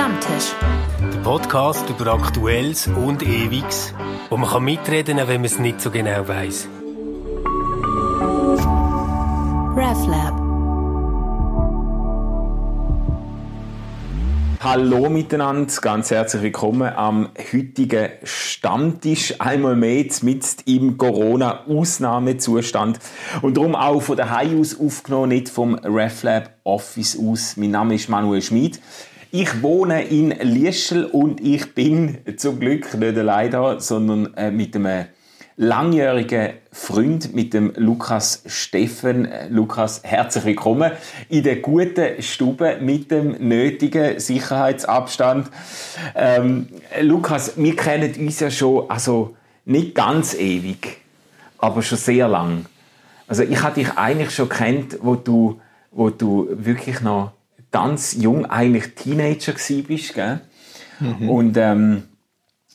Stammtisch. Der Podcast über Aktuelles und Ewiges, wo man kann mitreden kann, wenn man es nicht so genau weiß. RefLab. Hallo miteinander, ganz herzlich willkommen am heutigen Stammtisch. Einmal mehr mit im Corona-Ausnahmezustand und darum auch von der Hai aus aufgenommen, nicht vom RefLab Office aus. Mein Name ist Manuel Schmid. Ich wohne in Liestel und ich bin zum Glück nicht allein da, sondern äh, mit einem langjährigen Freund, mit dem Lukas Steffen. Lukas, herzlich willkommen in der guten Stube mit dem nötigen Sicherheitsabstand. Ähm, Lukas, wir kennen uns ja schon, also nicht ganz ewig, aber schon sehr lang. Also ich hatte dich eigentlich schon kennt, wo du, wo du wirklich noch ganz jung, eigentlich Teenager bist, gell? Mhm. Und ähm,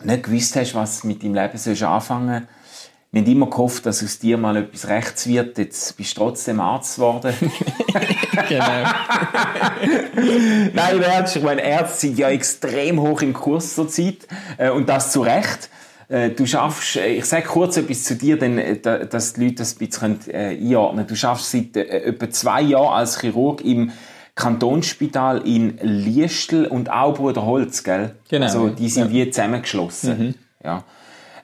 nicht gewusst hast, was mit deinem Leben sollst anfangen sollst wir haben immer gehofft, dass aus dir mal etwas rechts wird. Jetzt bist du trotzdem Arzt geworden. genau. Nein, Ernst, ich meine, Ärzte sind ja extrem hoch im Kurs zurzeit. Äh, und das zu Recht. Äh, du schaffst, äh, ich sage kurz etwas zu dir, denn, dass die Leute das ein bisschen einordnen können. Du schaffst seit etwa zwei Jahren als Chirurg im Kantonsspital in Liestel und auch Bruder Holz, gell? Genau. Also, die sind ja. wie zusammengeschlossen. Mhm. Ja.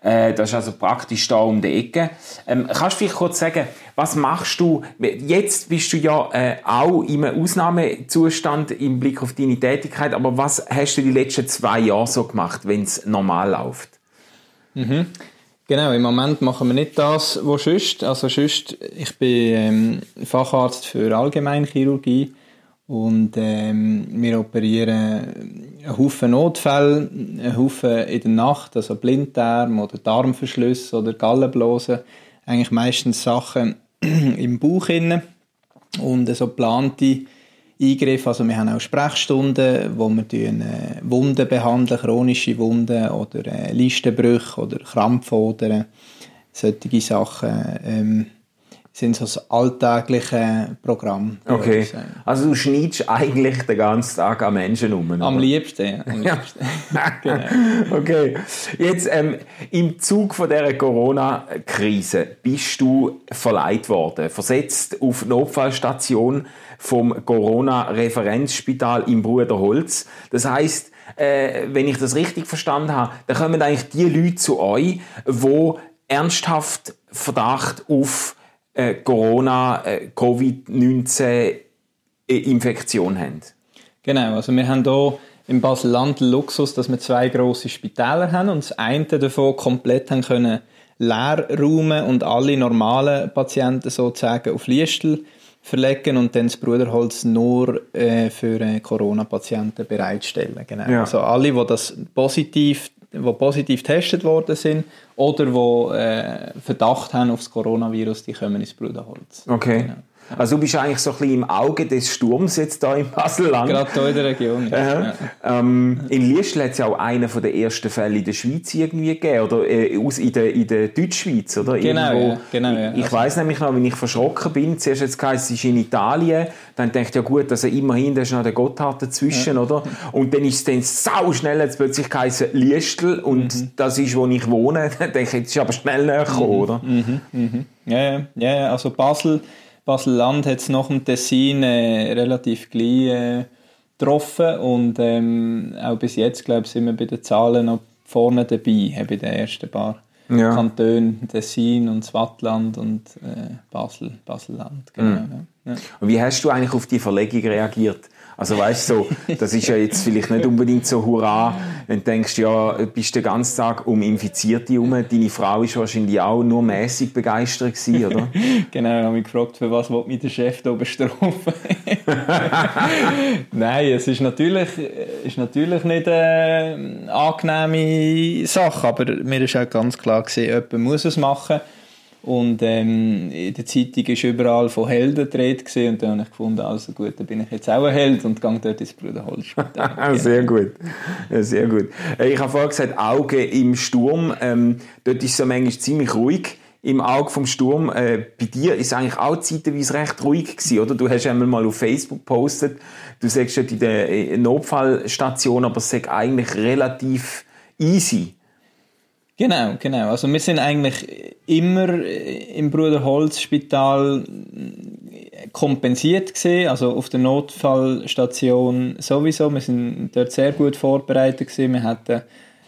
Äh, das ist also praktisch da um die Ecke. Ähm, kannst du vielleicht kurz sagen, was machst du? Jetzt bist du ja äh, auch in einem Ausnahmezustand im Blick auf deine Tätigkeit, aber was hast du die letzten zwei Jahre so gemacht, wenn es normal läuft? Mhm. Genau, im Moment machen wir nicht das, was sonst. Also sonst, ich bin ähm, Facharzt für Allgemeinchirurgie und ähm, wir operieren einen Haufen Notfälle, einen Haufen in der Nacht, also Blinddarm oder Darmverschluss oder Gallenblase. Eigentlich meistens Sachen im Bauch innen und so geplante Eingriffe. Also wir haben auch Sprechstunden, wo wir äh, Wunden behandeln, chronische Wunden oder äh, Listenbrüche oder Krampfodern, solche Sachen. Ähm, sind so das alltägliche Programm. Okay. Also du schneidest eigentlich den ganzen Tag an Menschen um. Am liebsten, ja. Am liebsten. genau. Okay. Jetzt ähm, im Zug von dieser Corona-Krise bist du verleiht worden, versetzt auf Notfallstation vom Corona-Referenzspital im Bruderholz. Das heißt, äh, wenn ich das richtig verstanden habe, dann kommen eigentlich die Leute zu euch, wo ernsthaft Verdacht auf äh, Corona, äh, Covid-19-Infektion haben. Genau, also wir haben hier im Basel-Land Luxus, dass wir zwei große Spitäler haben und das eine davon komplett haben können leer räumen und alle normalen Patienten sozusagen auf Liestel verlegen und dann das Bruderholz nur äh, für äh, Corona-Patienten bereitstellen. Genau. Ja. Also alle, die das positiv die positiv getestet worden sind oder die äh, Verdacht haben auf das Coronavirus, die kommen ins Bruderholz. Okay. Genau. Also du bist eigentlich so ein bisschen im Auge des Sturms jetzt da in Basel-Land. Gerade hier in der Region. Ja. Ähm, in Liestl hat es ja auch einen der ersten Fälle in der Schweiz irgendwie gegeben, oder äh, aus, in, der, in der Deutschschweiz, oder? Genau, ja, genau ja. Ich also. weiss nämlich noch, wenn ich verschrocken bin, zuerst jetzt es ist in Italien, dann denkt ja gut, also immerhin, da ist noch der Gotthard dazwischen, ja. oder? Und dann ist es dann sau schnell jetzt plötzlich geheißen Liestl und mhm. das ist, wo ich wohne, dann denke ich, jetzt ist aber schnell näher gekommen, mhm. oder? Mhm. Mhm. Ja, ja, ja, also Basel Basel-Land hat es nach dem Tessin äh, relativ gleich äh, getroffen und ähm, auch bis jetzt, glaube ich, sind wir bei den Zahlen noch vorne dabei, bei den ersten paar ja. Kantonen, Tessin und Swattland und äh, Basel, Basel-Land. Genau, mhm. ja. Und wie hast du eigentlich auf die Verlegung reagiert? Also weißt du, so, das ist ja jetzt vielleicht nicht unbedingt so hurra, wenn du denkst, ja, bist den ganzen Tag um Infizierte herum. Deine Frau ist wahrscheinlich auch nur mäßig begeistert gewesen, oder? genau, ich habe mich gefragt, für was will mich der Chef hier bestrafen? Nein, es ist natürlich, ist natürlich nicht eine angenehme Sache, aber mir ist auch ganz klar gewesen, jemand muss es machen. Und ähm, in der Zeitung war überall von Helden gedreht und dann habe ich gefunden, also gut, dann bin ich jetzt auch ein Held und gehe dort ins Bruderholzspital. sehr gut, ja, sehr gut. Äh, ich habe vorhin gesagt, Auge im Sturm, ähm, dort ist es so manchmal ziemlich ruhig. im Auge vom Sturm. Äh, bei dir ist eigentlich auch zeitweise recht ruhig gewesen, oder? Du hast einmal mal auf Facebook gepostet, du sagst ja in der äh, Notfallstation, aber es sagt eigentlich relativ easy. Genau, genau. Also wir sind eigentlich immer im Bruderholz-Spital kompensiert gesehen, also auf der Notfallstation sowieso. Wir sind dort sehr gut vorbereitet gewesen. Wir hatten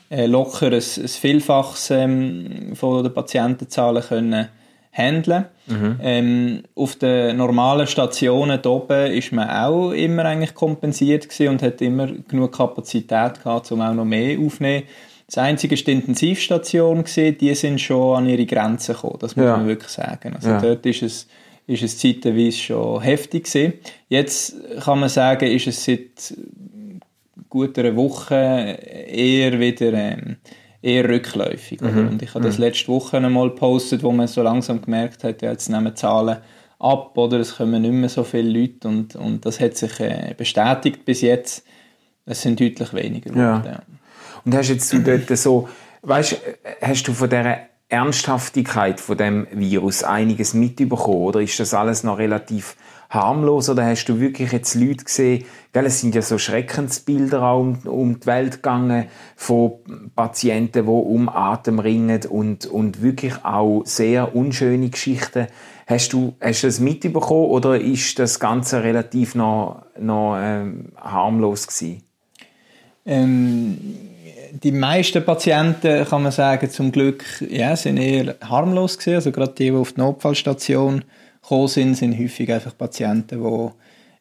äh, locker ein, ein Vielfaches ähm, von den Patientenzahlen können handeln. Mhm. Ähm, auf den normalen Stationen oben ist man auch immer eigentlich kompensiert und hat immer genug Kapazität gehabt, um auch noch mehr aufzunehmen. Das einzige ist die Intensivstation gesehen, die sind schon an ihre Grenzen gekommen, das muss ja. man wirklich sagen. Also ja. dort ist es, ist es zeitweise schon heftig gewesen. Jetzt kann man sagen, ist es seit gut einer Woche eher wieder ähm, eher rückläufig. Mhm. Und ich habe das mhm. letzte Woche einmal gepostet, wo man so langsam gemerkt hat, ja, jetzt nehmen Zahlen ab oder es kommen nicht mehr so viele Leute und, und das hat sich äh, bestätigt bis jetzt. Es sind deutlich weniger Leute. Ja. Und hast jetzt du dort so, weißt, hast du von dieser Ernsthaftigkeit von dem Virus einiges mitbekommen oder ist das alles noch relativ harmlos oder hast du wirklich jetzt Leute gesehen, gell, es sind ja so Schreckensbilder auch um, um die Welt gegangen von Patienten, die um Atem ringen und, und wirklich auch sehr unschöne Geschichten. Hast du, hast du das mitbekommen oder ist das Ganze relativ noch, noch ähm, harmlos gewesen? Ähm, die meisten Patienten, kann man sagen, zum Glück, ja, sind eher harmlos gewesen. Also gerade die, die auf die Notfallstation gekommen sind, sind häufig einfach Patienten, die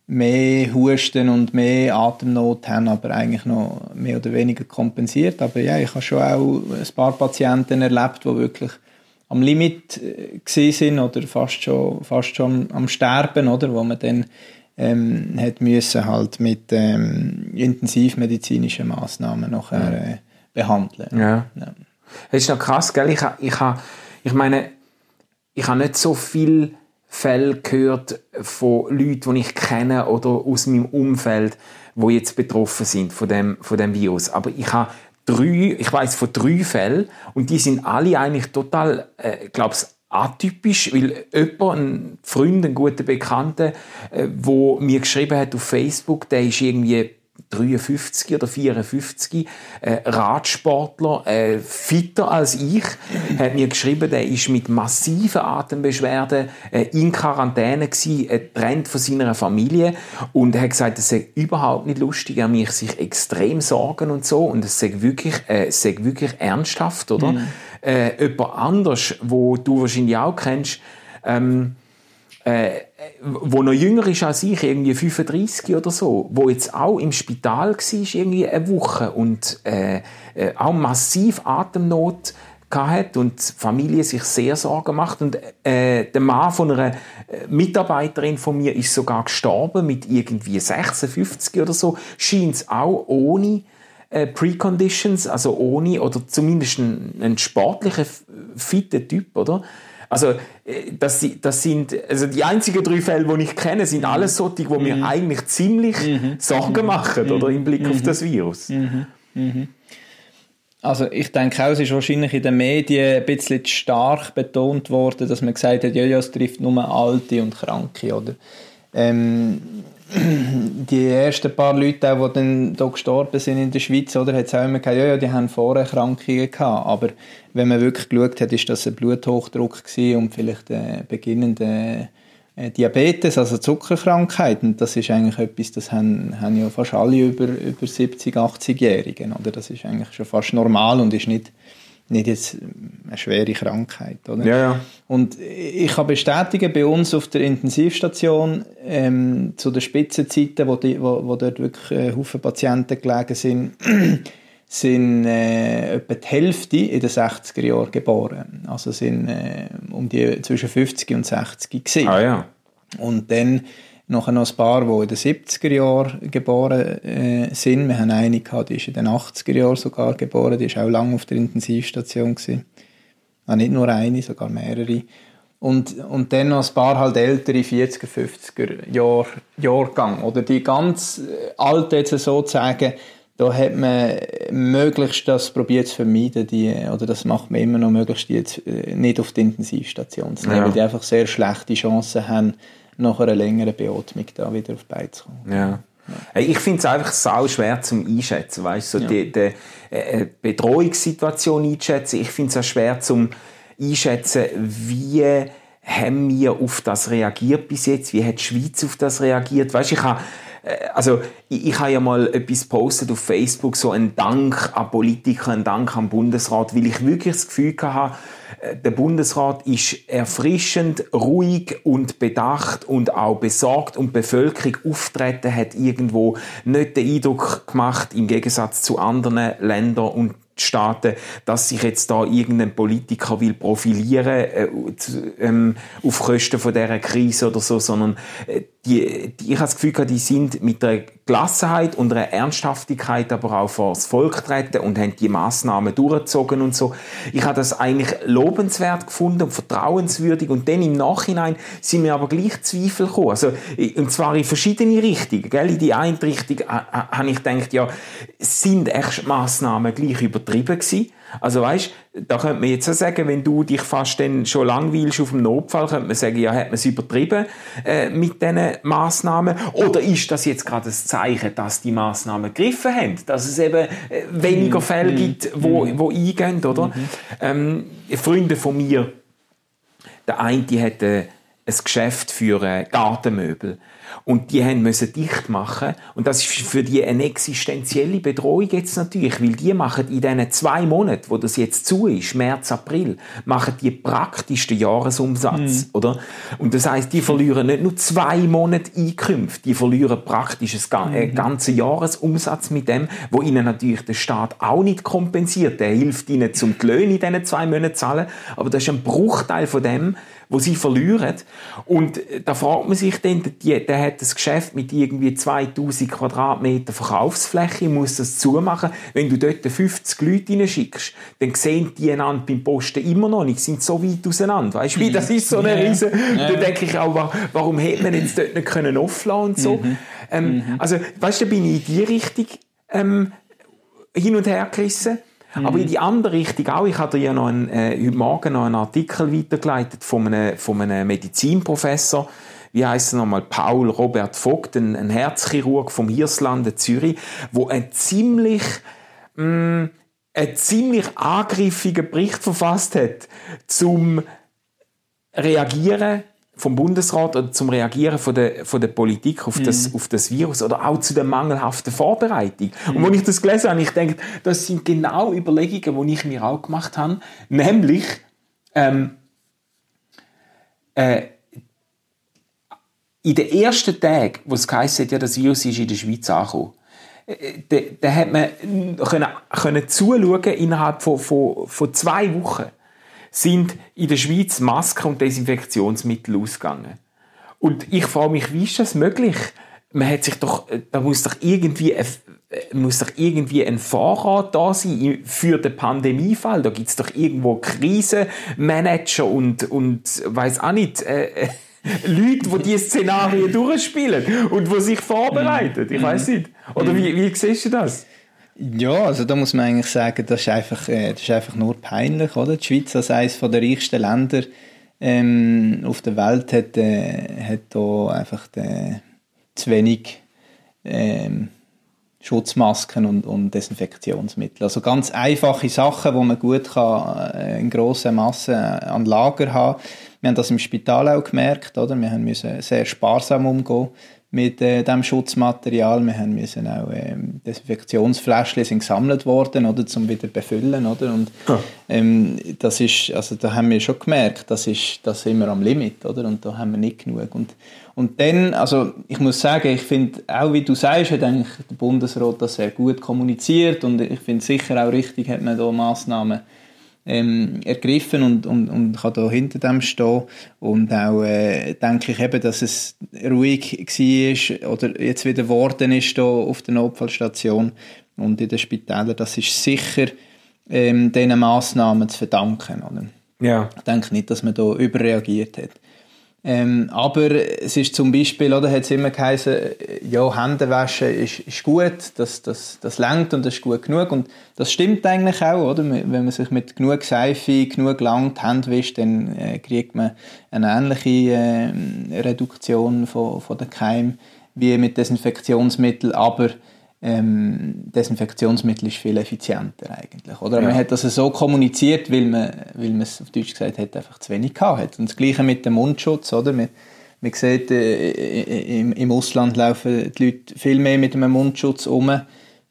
mehr Husten und mehr Atemnot haben, aber eigentlich noch mehr oder weniger kompensiert. Aber ja, ich habe schon auch ein paar Patienten erlebt, die wirklich am Limit äh, sind oder fast schon, fast schon am Sterben, oder, wo man dann ähm, hat müssen halt mit ähm, intensivmedizinischen Maßnahmen nachher äh, behandeln. Ja. ja. Das ist noch krass, gell? Ich, ich, ich meine, ich habe nicht so viel Fälle gehört von Leuten, die ich kenne oder aus meinem Umfeld, wo jetzt betroffen sind von dem, von dem Virus. Aber ich habe drei, ich weiß von drei Fällen und die sind alle eigentlich total, äh, glaube atypisch, weil jemand, ein Freund, ein guter Bekannter, äh, mir geschrieben hat auf Facebook, der ist irgendwie 53 oder 54, äh, Radsportler, äh, fitter als ich, hat mir geschrieben, der ist mit massiven Atembeschwerden äh, in Quarantäne gewesen, äh, trennt von seiner Familie und hat gesagt, es sei überhaupt nicht lustig, er mich sich extrem sorgen und so und es sei wirklich, äh, sei wirklich ernsthaft, oder? Mhm. Äh, jemand anders, wo du wahrscheinlich auch kennst, ähm, äh, wo noch jünger ist als ich, irgendwie 35 oder so, wo jetzt auch im Spital war, irgendwie eine Woche und äh, äh, auch massiv Atemnot hat und die Familie sich sehr Sorgen macht und äh, der Mann von einer äh, Mitarbeiterin von mir ist sogar gestorben mit irgendwie 56 oder so, scheint es auch ohne äh, Preconditions, also ohne oder zumindest ein, ein sportlicher, fitter Typ, oder? Also, äh, das, das sind, also die einzigen drei Fälle, die ich kenne, sind mhm. alles solche, die mir mhm. eigentlich ziemlich mhm. Sorgen machen, oder, im Blick auf mhm. das Virus. Mhm. Mhm. Also ich denke auch, es ist wahrscheinlich in den Medien ein bisschen stark betont worden, dass man gesagt hat, ja, ja, es trifft nur Alte und Kranke, oder? Ähm, die ersten paar Leute, die dann hier gestorben sind in der Schweiz, oder, hat es auch immer gesagt, ja, ja, die haben Vorerkrankungen gehabt. Aber wenn man wirklich geschaut hat, ist das ein Bluthochdruck und vielleicht ein beginnender äh, Diabetes, also Zuckerkrankheit. Und das ist eigentlich etwas, das haben, haben ja fast alle über, über 70, 80-Jährigen. Oder? Das ist eigentlich schon fast normal und ist nicht nicht jetzt eine schwere Krankheit. Oder? Ja, ja. Und ich kann bestätigen, bei uns auf der Intensivstation ähm, zu den Spitzenzeiten, wo, die, wo, wo dort wirklich äh, Haufen Patienten gelegen sind, sind äh, etwa die Hälfte in den 60er Jahren geboren. Also sind äh, um die zwischen 50 und 60 gewesen. Ah, ja. Und dann Nachher noch ein paar, die in den 70er Jahren geboren äh, sind. Wir haben eine gehabt, die ist in den 80er Jahren sogar geboren. Die ist auch lange auf der Intensivstation. Gewesen. Ah, nicht nur eine, sogar mehrere. Und, und dann noch ein paar halt ältere 40er, 50er Jahr, Jahrgang. Oder die ganz äh, alten, jetzt sozusagen, da hat man möglichst das probiert zu vermeiden, die, oder das macht man immer noch möglichst die jetzt äh, nicht auf die Intensivstation zu nehmen, ja. weil die einfach sehr schlechte Chancen haben, nach einer längeren Beatmung da wieder auf Beine zu kommen. Ja. Ja. Ich finde es einfach sau schwer zum Einschätzen, weißt so ja. die, die äh, Bedrohungssituation einschätzen. Ich finde es auch schwer zum Einschätzen, wie haben wir auf das reagiert bis jetzt, wie hat die Schweiz auf das reagiert. Weißt, ich habe äh, also ich, ich habe ja mal etwas postet auf Facebook, so ein Dank an Politiker, ein Dank an Bundesrat, weil ich wirklich das Gefühl hatte, äh, der Bundesrat ist erfrischend, ruhig und bedacht und auch besorgt und Bevölkerung auftreten hat irgendwo nicht den Eindruck gemacht, im Gegensatz zu anderen Ländern und Staaten, dass sich jetzt da irgendein Politiker will profilieren äh, ähm, auf Kosten von dieser Krise oder so, sondern äh, die, die, ich habe das Gefühl, die sind mit einer Gelassenheit und einer Ernsthaftigkeit aber auch vor das Volk treten und haben die Massnahmen durchgezogen und so. Ich habe das eigentlich lobenswert gefunden und vertrauenswürdig und dann im Nachhinein sind mir aber gleich Zweifel gekommen. Also, und zwar in verschiedene Richtungen. Gell? In die eine Richtung habe ich gedacht, ja, sind echt Massnahmen gleich übertrieben gewesen? Also weißt, da könnte man jetzt auch sagen, wenn du dich fast dann schon langweilst auf dem Notfall, könnte man sagen, ja, hat man es übertrieben äh, mit diesen Massnahmen? Oder ist das jetzt gerade ein Zeichen, dass die Massnahmen gegriffen haben, dass es eben äh, weniger mhm. Fälle gibt, wo, mhm. wo eingehen, oder? Mhm. Ähm, Freunde von mir, der eine, die hat äh, ein Geschäft für äh, Gartenmöbel und die haben müssen dicht machen. Und das ist für die eine existenzielle Bedrohung jetzt natürlich, weil die machen in diesen zwei Monaten, wo das jetzt zu ist, März, April, machen die praktisch den Jahresumsatz, mhm. oder? Und das heißt, die verlieren nicht nur zwei Monate Einkünfte, die verlieren praktisch einen mhm. ganzen Jahresumsatz mit dem, wo ihnen natürlich der Staat auch nicht kompensiert. Der hilft ihnen zum die Löhne in diesen zwei Monaten zahlen, aber das ist ein Bruchteil von dem, wo sie verlieren. Und äh, da fragt man sich dann, die, der hat das Geschäft mit irgendwie 2000 Quadratmeter Verkaufsfläche, muss das zumachen. Wenn du dort 50 Leute reinschickst, dann sehen die einander beim Posten immer noch nicht, sind so weit auseinander. Weißt du, wie das ist so eine ja. riesen, ja. da denke ich auch, warum hätte man jetzt dort nicht können offline und so. Mhm. Ähm, mhm. Also, weißt du, da bin ich in die Richtung, ähm, hin und her gerissen. Mhm. Aber in die andere Richtung auch. Ich hatte ja noch einen, äh, heute Morgen noch einen Artikel weitergeleitet von einem, von einem Medizinprofessor, wie heißt er nochmal, Paul Robert Vogt, ein, ein Herzchirurg vom Hirslande Zürich, wo ein ziemlich, mh, mm, ein ziemlich angriffigen Bericht verfasst hat zum Reagieren vom Bundesrat oder zum Reagieren von der, von der Politik auf, das, mhm. auf das Virus oder auch zu der mangelhaften Vorbereitung. Mhm. Und wenn ich das gelesen habe, ich denke, das sind genau Überlegungen, die ich mir auch gemacht habe, nämlich ähm, äh, in den ersten Tagen, wo es geheißen hat, ja, das Virus ist in der Schweiz angekommen, äh, da, da hat man können, können zuschauen innerhalb von, von, von zwei Wochen sind in der Schweiz Masken und Desinfektionsmittel ausgegangen. Und ich frage mich, wie ist das möglich? Man hat sich doch, da muss doch irgendwie, muss doch irgendwie ein Vorrat da sein für den Pandemiefall. Da gibt es doch irgendwo Krisenmanager und, und weiß auch nicht, äh, äh Leute, die diese Szenarien durchspielen und die sich vorbereiten. Ich weiß nicht. Oder wie, wie siehst du das? Ja, also da muss man eigentlich sagen, das ist einfach, äh, das ist einfach nur peinlich, oder? Die Schweiz als eines der reichsten Länder ähm, auf der Welt hat, äh, hat da einfach äh, zu wenig ähm, Schutzmasken und, und Desinfektionsmittel. Also ganz einfache Sachen, wo man gut kann, äh, in grossen Massen an Lager haben. Wir haben das im Spital auch gemerkt, oder? Wir müssen sehr sparsam umgehen mit äh, dem Schutzmaterial. Wir haben müssen auch ähm, Desinfektionsfläschchen sind gesammelt worden, oder, zum wieder befüllen, oder? Und ähm, das ist, also da haben wir schon gemerkt, das ist, das sind wir am Limit, oder? Und da haben wir nicht genug. Und und dann, also ich muss sagen, ich finde, auch wie du sagst, hat eigentlich der Bundesrat das sehr gut kommuniziert und ich finde sicher auch richtig, hat man da Massnahmen ähm, ergriffen und, und, und kann da hinter dem stehen. Und auch äh, denke ich eben, dass es ruhig war oder jetzt wieder geworden ist da auf der Notfallstation und in den Spitälern. Das ist sicher ähm, diesen Massnahmen zu verdanken. Oder? Ja. Ich denke nicht, dass man da überreagiert hat. Ähm, aber es ist zum Beispiel, oder, hat es immer geheißen, ja, Hände waschen ist, ist gut, das, das, das lenkt und das ist gut genug. Und das stimmt eigentlich auch, oder? Wenn man sich mit genug Seife, genug lang die Hände wischt, dann äh, kriegt man eine ähnliche äh, Reduktion von, von den Keimen wie mit Desinfektionsmitteln, aber ähm, Desinfektionsmittel ist viel effizienter eigentlich. Oder? Ja. Man hat das so kommuniziert, weil man, weil man es auf Deutsch gesagt hat, einfach zu wenig gehabt hat. Und das Gleiche mit dem Mundschutz, oder? Man, man sieht, äh, im, im Ausland laufen die Leute viel mehr mit einem Mundschutz um.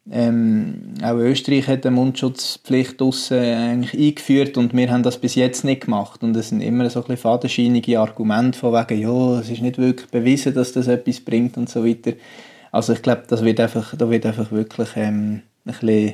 Ähm, auch Österreich hat eine Mundschutzpflicht draussen eigentlich eingeführt und wir haben das bis jetzt nicht gemacht. Und es sind immer so ein bisschen fadenscheinige Argumente von wegen, ja, es ist nicht wirklich bewiesen, dass das etwas bringt und so weiter. Also ich glaube, das wird einfach, da wird einfach wirklich ähm, ein bisschen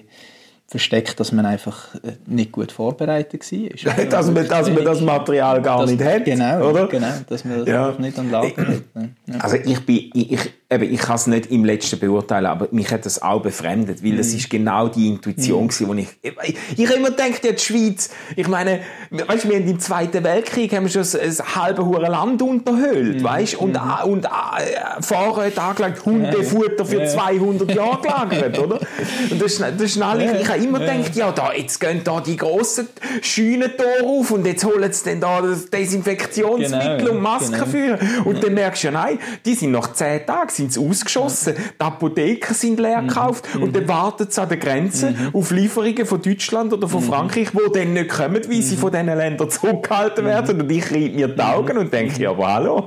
versteckt, dass man einfach äh, nicht gut vorbereitet war. dass, man, dass man das Material gar das, nicht hat, genau, oder? Genau, dass man das ja. nicht an Lager hat. Ja. Also ich bin, ich, eben, ich kann es nicht im Letzten beurteilen, aber mich hat das auch befremdet, weil es mhm. ist genau die Intuition mhm. gewesen, wo ich, ich, ich immer gedacht, ja, die Schweiz, ich meine, weißt du, wir haben im Zweiten Weltkrieg haben wir schon ein, ein halbes hure Land unterhöhlt, mhm. weißt und, mhm. und äh, Vorräte angelegt, Hundefutter für 200 Jahre gelagert, oder? Und das, das ist alle, ich habe immer gedacht, ja, da, jetzt gehen da die grossen Scheunentore auf und jetzt holen sie dann da das Desinfektionsmittel genau, und Masken genau. für. Und dann merkst du ja, nein, die sind nach 10 Tagen sind sie ausgeschossen. Die Apotheken sind leer mhm. gekauft mhm. und dann warten sie an der Grenze mhm. auf Lieferungen von Deutschland oder von mhm. Frankreich, wo dann nicht kommen, weil sie mhm. von diesen Ländern zurückgehalten mhm. werden. Und ich reibe mir die Augen und denke, ja, aber hallo.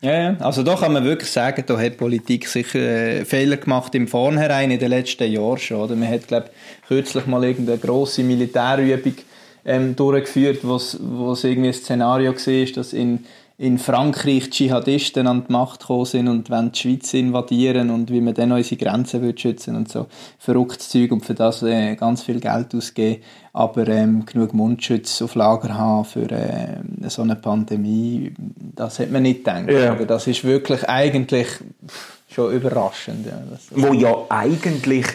Ja, ja, also da kann man wirklich sagen, da hat Politik sicher äh, Fehler gemacht im Vornherein in den letzten Jahren schon. Oder? Man hat, glaube kürzlich mal irgendeine grosse Militärübung ähm, durchgeführt, wo es irgendwie ein Szenario war, dass in in Frankreich Dschihadisten an die Macht gekommen sind und wollen die Schweiz invadieren und wie man dann unsere Grenzen wird schützen und so verrücktes Zeug und für das äh, ganz viel Geld ausgeben, aber ähm, genug Mundschutz auf Lager haben für äh, so eine Pandemie, das hat man nicht gedacht. Ja. Aber das ist wirklich eigentlich schon überraschend. Ja, Wo ja eigentlich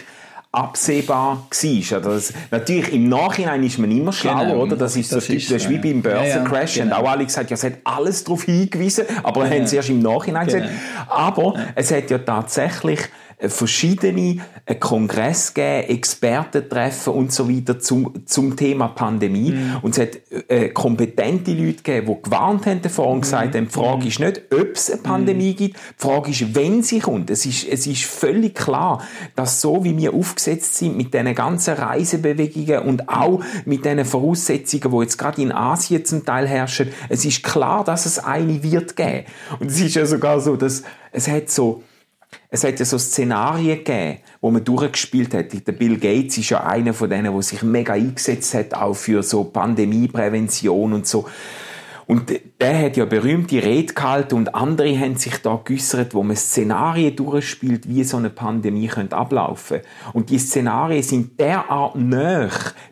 absehbar war. Das, natürlich, im Nachhinein ist man immer schlauer, genau, oder? Das ist das, das ist, das ist wie beim Börsencrash. Ja, ja, genau. haben auch alle gesagt, ja, es hat alles darauf hingewiesen, aber ja. haben es erst im Nachhinein genau. gesagt. Aber ja. es hat ja tatsächlich verschiedene äh, Kongress gegeben, Expertentreffen und so weiter zum, zum Thema Pandemie. Mhm. Und es hat äh, kompetente Leute gegeben, die gewarnt haben davor und gesagt haben, die Frage mhm. ist nicht, ob es eine Pandemie mhm. gibt, die Frage ist, wenn sie kommt. Es ist, es ist völlig klar, dass so wie wir aufgesetzt sind mit diesen ganzen Reisebewegungen und auch mit diesen Voraussetzungen, die jetzt gerade in Asien zum Teil herrschen, es ist klar, dass es eine wird geben. Und es ist ja sogar so, dass es hat so es hat ja so Szenarien gegeben, wo man durchgespielt hat. Der Bill Gates ist ja einer von denen, der sich mega eingesetzt hat, auch für so Pandemieprävention und so. Und der hat ja berühmte Rede gehalten und andere haben sich da geäussert, wo man Szenarien durchspielt, wie so eine Pandemie könnte ablaufen. Und die Szenarien sind derart nah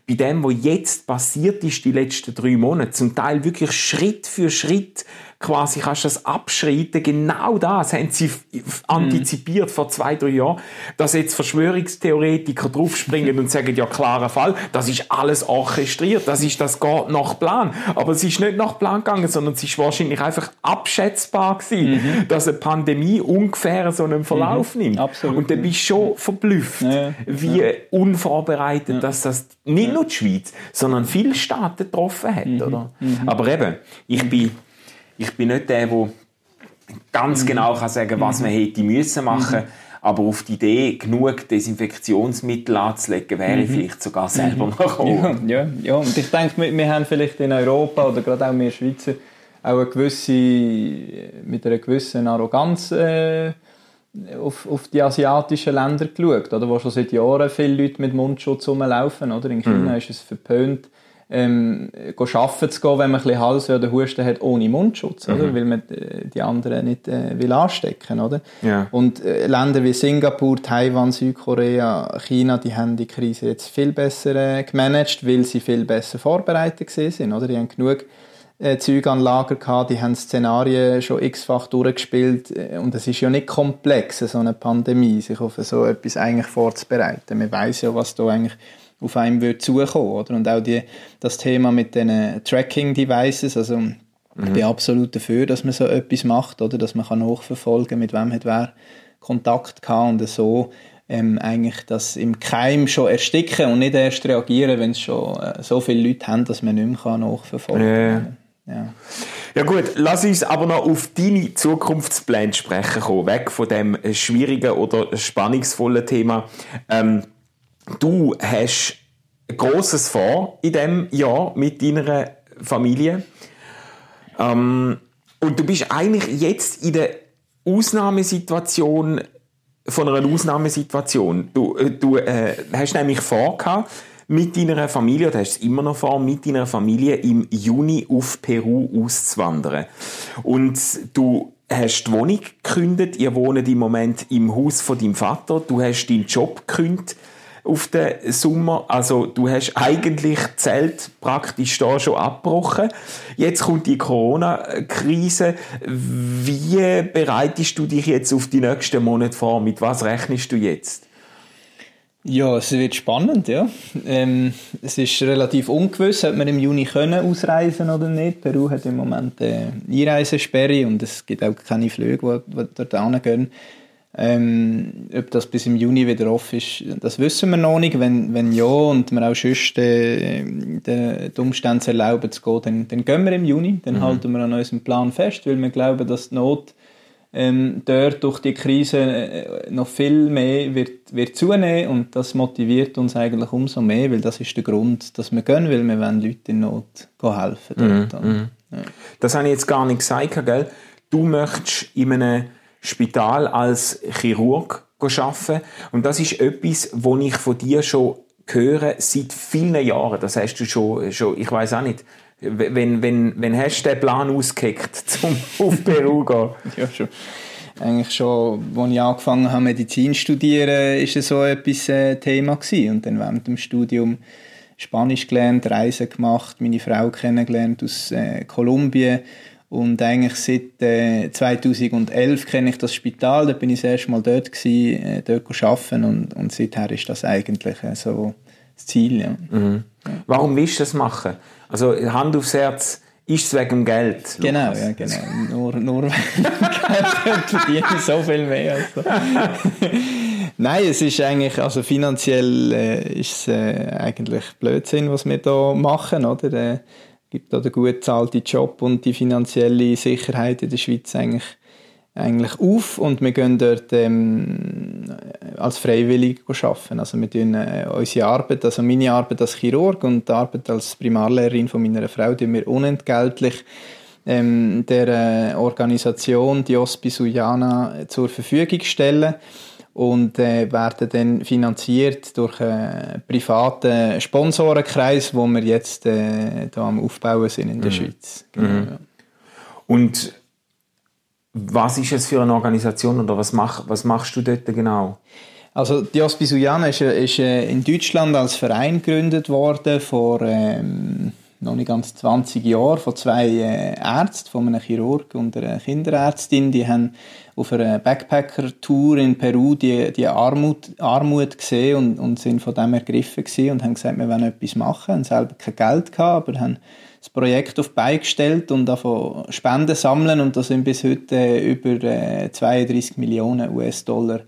bei dem, was jetzt passiert ist, die letzten drei Monate. Zum Teil wirklich Schritt für Schritt quasi kannst du das abschreiten. Genau das haben sie antizipiert vor zwei, drei Jahren, dass jetzt Verschwörungstheoretiker draufspringen und sagen, ja, klarer Fall, das ist alles orchestriert, das ist, das geht nach Plan. Aber es ist nicht nach Plan gegangen, sondern es ist wahrscheinlich einfach abschätzbar gewesen, mhm. dass eine Pandemie ungefähr so einen Verlauf mhm. nimmt. Absolut. Und dann bist du schon verblüfft, ja. wie ja. unvorbereitet, ja. dass das nicht nur die Schweiz, sondern viele Staaten getroffen hat, mhm. oder? Mhm. Aber eben, ich bin ich bin nicht der, der ganz mhm. genau kann sagen was man hätte müssen machen mhm. aber auf die Idee, genug Desinfektionsmittel anzulegen, wäre ich mhm. vielleicht sogar selber noch gekommen. Ja, ja, ja, und ich denke, wir, wir haben vielleicht in Europa oder gerade auch wir Schweizer auch eine gewisse, mit einer gewissen Arroganz äh, auf, auf die asiatischen Länder geschaut, oder, wo schon seit Jahren viele Leute mit Mundschutz rumlaufen. Oder? In China mhm. ist es verpönt, ähm, arbeiten zu gehen, wenn man ein bisschen Hals oder Husten hat, ohne Mundschutz, mhm. oder? weil man äh, die anderen nicht äh, will anstecken oder? Ja. Und äh, Länder wie Singapur, Taiwan, Südkorea, China, die haben die Krise jetzt viel besser äh, gemanagt, weil sie viel besser vorbereitet sind. Oder? Die haben genug äh, Züge an Lager gehabt, die haben Szenarien schon x-fach durchgespielt äh, und es ist ja nicht komplex, so eine Pandemie, sich auf so etwas eigentlich vorzubereiten. Man weiß ja, was da eigentlich auf einem wird zukommen, oder? Und auch die, das Thema mit den Tracking-Devices, also Ich bin absolut dafür, dass man so etwas macht, oder? Dass man kann nachverfolgen mit wem hat wer Kontakt gehabt und so ähm, eigentlich das im Keim schon ersticken und nicht erst reagieren, wenn es schon äh, so viele Leute haben, dass man nicht mehr nachverfolgen kann. Ja. ja. Ja gut, lass uns aber noch auf deine Zukunftspläne sprechen kommen, weg von dem schwierigen oder spannungsvollen Thema. Ähm, du hast ein grosses vor in dem Jahr mit deiner Familie. Ähm, und du bist eigentlich jetzt in der Ausnahmesituation von einer Ausnahmesituation. Du, äh, du äh, hast nämlich vor mit deiner Familie, oder hast es immer noch vor, mit deiner Familie im Juni auf Peru auszuwandern. Und du hast die Wohnung gekündigt, ihr wohnt im Moment im Haus von deinem Vater, du hast deinen Job gekündigt auf den Sommer. Also du hast eigentlich Zelt praktisch da schon abgebrochen. Jetzt kommt die Corona-Krise. Wie bereitest du dich jetzt auf die nächsten Monate vor? Mit was rechnest du jetzt? Ja, es wird spannend, ja. Ähm, es ist relativ ungewiss, ob wir im Juni können ausreisen oder nicht. Peru hat im Moment eine Einreisesperre und es gibt auch keine Flüge, die, die dort hingehen. Ähm, ob das bis im Juni wieder offen ist, das wissen wir noch nicht. Wenn, wenn ja und wir auch sonst äh, die Umstände erlauben zu gehen, dann, dann gehen wir im Juni. Dann mhm. halten wir an unserem Plan fest, weil wir glauben, dass die Not ähm, dort durch die Krise äh, noch viel mehr wird, wird zunehmen und das motiviert uns eigentlich umso mehr, weil das ist der Grund, dass wir gehen, weil wir wollen Leuten in Not helfen. Mhm. mhm. Ja. Das habe ich jetzt gar nicht gesagt, gell? Du möchtest in einem Spital als Chirurg arbeiten. Und das ist etwas, wo ich von dir schon höre seit vielen Jahren. Das hast du schon, schon ich weiß auch nicht. Wenn, wenn, wenn hast du den Plan ausgeheckt, zum auf Peru gehen? ja, schon. Eigentlich schon, als ich angefangen habe, Medizin zu studieren, ist es so etwas äh, Thema gewesen. Und dann während dem Studium Spanisch gelernt, Reisen gemacht, meine Frau kennengelernt aus äh, Kolumbien und eigentlich seit äh, 2011 kenne ich das Spital, da bin ich das erste Mal dort gewesen, äh, dort arbeiten und, und seither ist das eigentlich äh, so das Ziel. Ja. Mhm. Warum willst du das machen? Also Hand aufs Herz, ist es wegen dem Geld? Genau, ja, genau. Nur, nur wegen Geld verdiene ich so viel mehr. Also. Nein, es ist eigentlich, also finanziell äh, ist es äh, eigentlich Blödsinn, was wir da machen, oder? Gibt da den gut bezahlten Job und die finanzielle Sicherheit in der Schweiz eigentlich, eigentlich auf und wir gehen dort ähm, als Freiwillig arbeiten. Also wir tun äh, unsere Arbeit, also meine Arbeit als Chirurg und die Arbeit als Primarlehrerin von meiner Frau, die wir unentgeltlich ähm, der äh, Organisation die Hospice Ujana zur Verfügung stellen und äh, werden dann finanziert durch einen privaten Sponsorenkreis, wo wir jetzt äh, da am Aufbauen sind in der mhm. Schweiz. Genau, mhm. ja. Und was ist es für eine Organisation oder was, mach, was machst du dort genau? Also die Hospice ist, ist äh, in Deutschland als Verein gegründet worden vor ähm, noch nicht ganz 20 Jahren von zwei äh, Ärzten, von einem Chirurg und einer Kinderärztin. Die haben auf einer Backpacker-Tour in Peru die, die Armut, Armut gesehen und, und sind von dem ergriffen gewesen und haben gesagt, wir wollen etwas machen. Haben selber kein Geld gehabt, aber haben das Projekt auf beigestellt und davon Spenden sammeln und da sind bis heute äh, über äh, 32 Millionen US-Dollar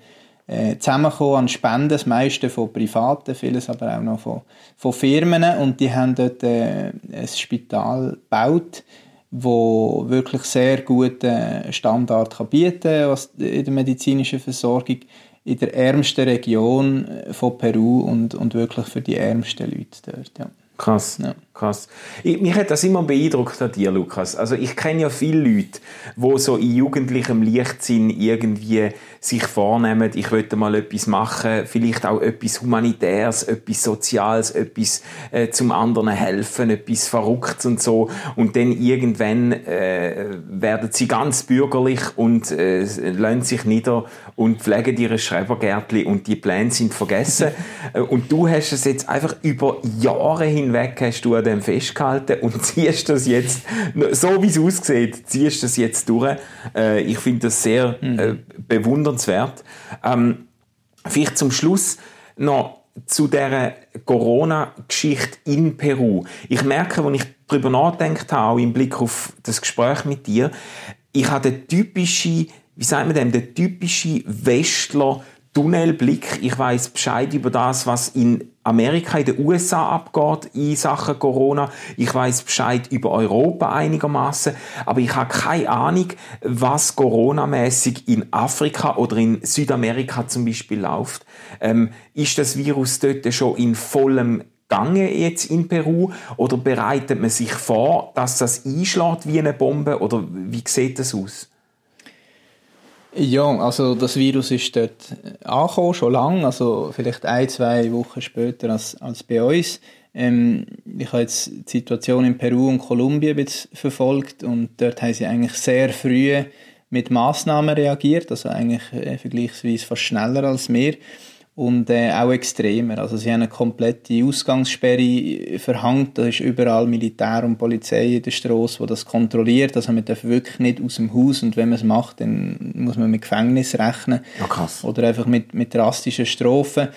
äh, zusammengekommen an Spenden, das meiste von Privaten, vieles aber auch noch von, von Firmen und die haben dort äh, ein Spital gebaut, wo wirklich sehr guten Standard kann bieten was in der medizinischen Versorgung in der ärmsten Region von Peru und, und wirklich für die ärmsten Leute dort. Ja. Krass, ja. Krass. Ich, mich hat das immer beeindruckt an dir, Lukas. Also ich kenne ja viele Leute, die so in jugendlichem Leichtsinn irgendwie sich vornehmen, ich möchte mal etwas machen, vielleicht auch etwas Humanitäres, etwas Soziales, etwas äh, zum anderen helfen, etwas Verrücktes und so. Und dann irgendwann äh, werden sie ganz bürgerlich und äh, lassen sich nieder und pflegen ihre Schrebergärtli und die Pläne sind vergessen. und du hast es jetzt einfach über Jahre hin hinweg hast du an dem festgehalten und ziehst das jetzt, so wie es aussieht, ziehst das jetzt durch. Äh, ich finde das sehr mhm. äh, bewundernswert. Ähm, vielleicht zum Schluss noch zu der Corona-Geschichte in Peru. Ich merke, wenn ich darüber nachdenkt habe, auch im Blick auf das Gespräch mit dir, ich habe den typischen, wie sagt man dem, den typischen Westler Tunnelblick. Ich weiß Bescheid über das, was in Amerika, in den USA abgeht in Sachen Corona. Ich weiß Bescheid über Europa einigermaßen, aber ich habe keine Ahnung, was Corona-mäßig in Afrika oder in Südamerika zum Beispiel läuft. Ähm, ist das Virus dort schon in vollem Gange jetzt in Peru oder bereitet man sich vor, dass das einschlägt wie eine Bombe oder wie sieht das aus? Ja, also das Virus ist dort angekommen, schon lange, also vielleicht ein, zwei Wochen später als, als bei uns. Ähm, ich habe jetzt die Situation in Peru und Kolumbien verfolgt und dort haben sie eigentlich sehr früh mit Maßnahmen reagiert, also eigentlich äh, vergleichsweise fast schneller als wir und äh, auch extremer. Also sie haben eine komplette Ausgangssperre verhangt. Da ist überall Militär und Polizei in der Straße, wo das kontrolliert. Also man darf wirklich nicht aus dem Haus und wenn man es macht, dann muss man mit Gefängnis rechnen. Ja, krass. Oder einfach mit, mit drastischen Strafen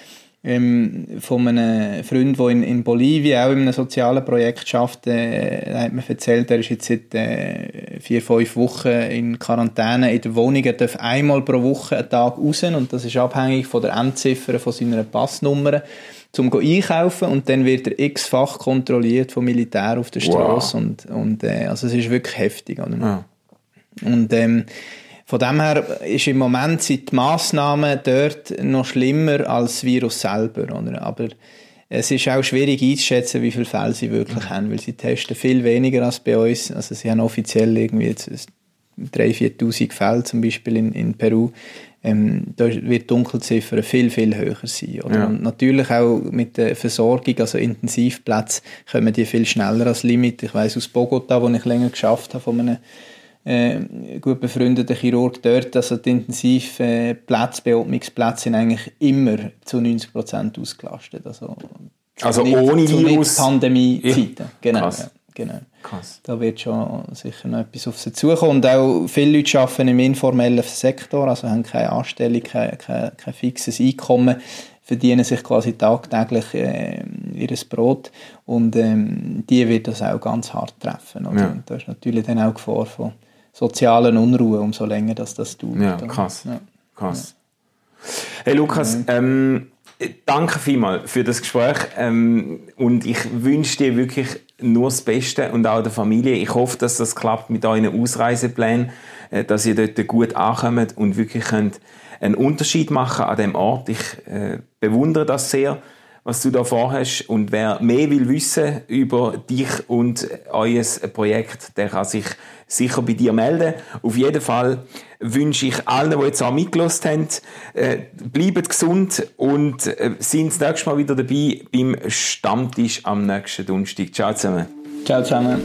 ähm, von einem Freund, der in, in Bolivien auch in einem sozialen Projekt schafft, äh, hat mir erzählt, er ist jetzt seit äh, vier, fünf Wochen in Quarantäne in der Wohnung. Er darf einmal pro Woche einen Tag raus und das ist abhängig von der Endziffer von seiner Passnummer zum einkaufen und dann wird er x-fach kontrolliert vom Militär auf der Straße wow. und, und äh, also es ist wirklich heftig. Oder? Ja. Und ähm, von dem her ist im Moment sind die Massnahmen dort noch schlimmer als das Virus selber. Oder? Aber es ist auch schwierig einzuschätzen, wie viele Fälle sie wirklich mhm. haben, weil sie testen viel weniger als bei uns. Also sie haben offiziell irgendwie jetzt 3'000, 4'000 Fälle zum Beispiel in, in Peru. Ähm, da wird die Dunkelziffer viel, viel höher sein. Oder? Ja. Und natürlich auch mit der Versorgung, also Intensivplätze, kommen die viel schneller als Limit. Ich weiß aus Bogota, wo ich länger geschafft habe, von einem äh, gut befreundeter Chirurg dort, also die Intensivplätze, Beatmungsplätze sind eigentlich immer zu 90 Prozent ausgelastet. Also, also ohne zu Virus? Pandemie-Zeiten. Ja. Genau, ja, genau. Krass. Da wird schon sicher noch etwas auf sie zukommen. Und auch viele Leute arbeiten im informellen Sektor, also haben keine Anstellung, kein, kein, kein fixes Einkommen verdienen sich quasi tagtäglich äh, ihr Brot und ähm, die wird das auch ganz hart treffen. Oder? Ja. Und da ist natürlich dann auch Gefahr von sozialen Unruhe, umso länger dass das dauert. Ja, krass. Ja. krass. Hey Lukas, ähm, danke vielmals für das Gespräch ähm, und ich wünsche dir wirklich nur das Beste und auch der Familie. Ich hoffe, dass das klappt mit euren Ausreiseplänen, äh, dass ihr dort gut ankommt und wirklich könnt einen Unterschied machen an dem Ort. Ich äh, bewundere das sehr was du da vorhast. Und wer mehr will wissen über dich und euer Projekt, der kann sich sicher bei dir melden. Auf jeden Fall wünsche ich allen, die jetzt auch mitgelost haben, äh, bleibt gesund und äh, sind das nächste Mal wieder dabei beim Stammtisch am nächsten Donnerstag. Ciao zusammen. Ciao zusammen.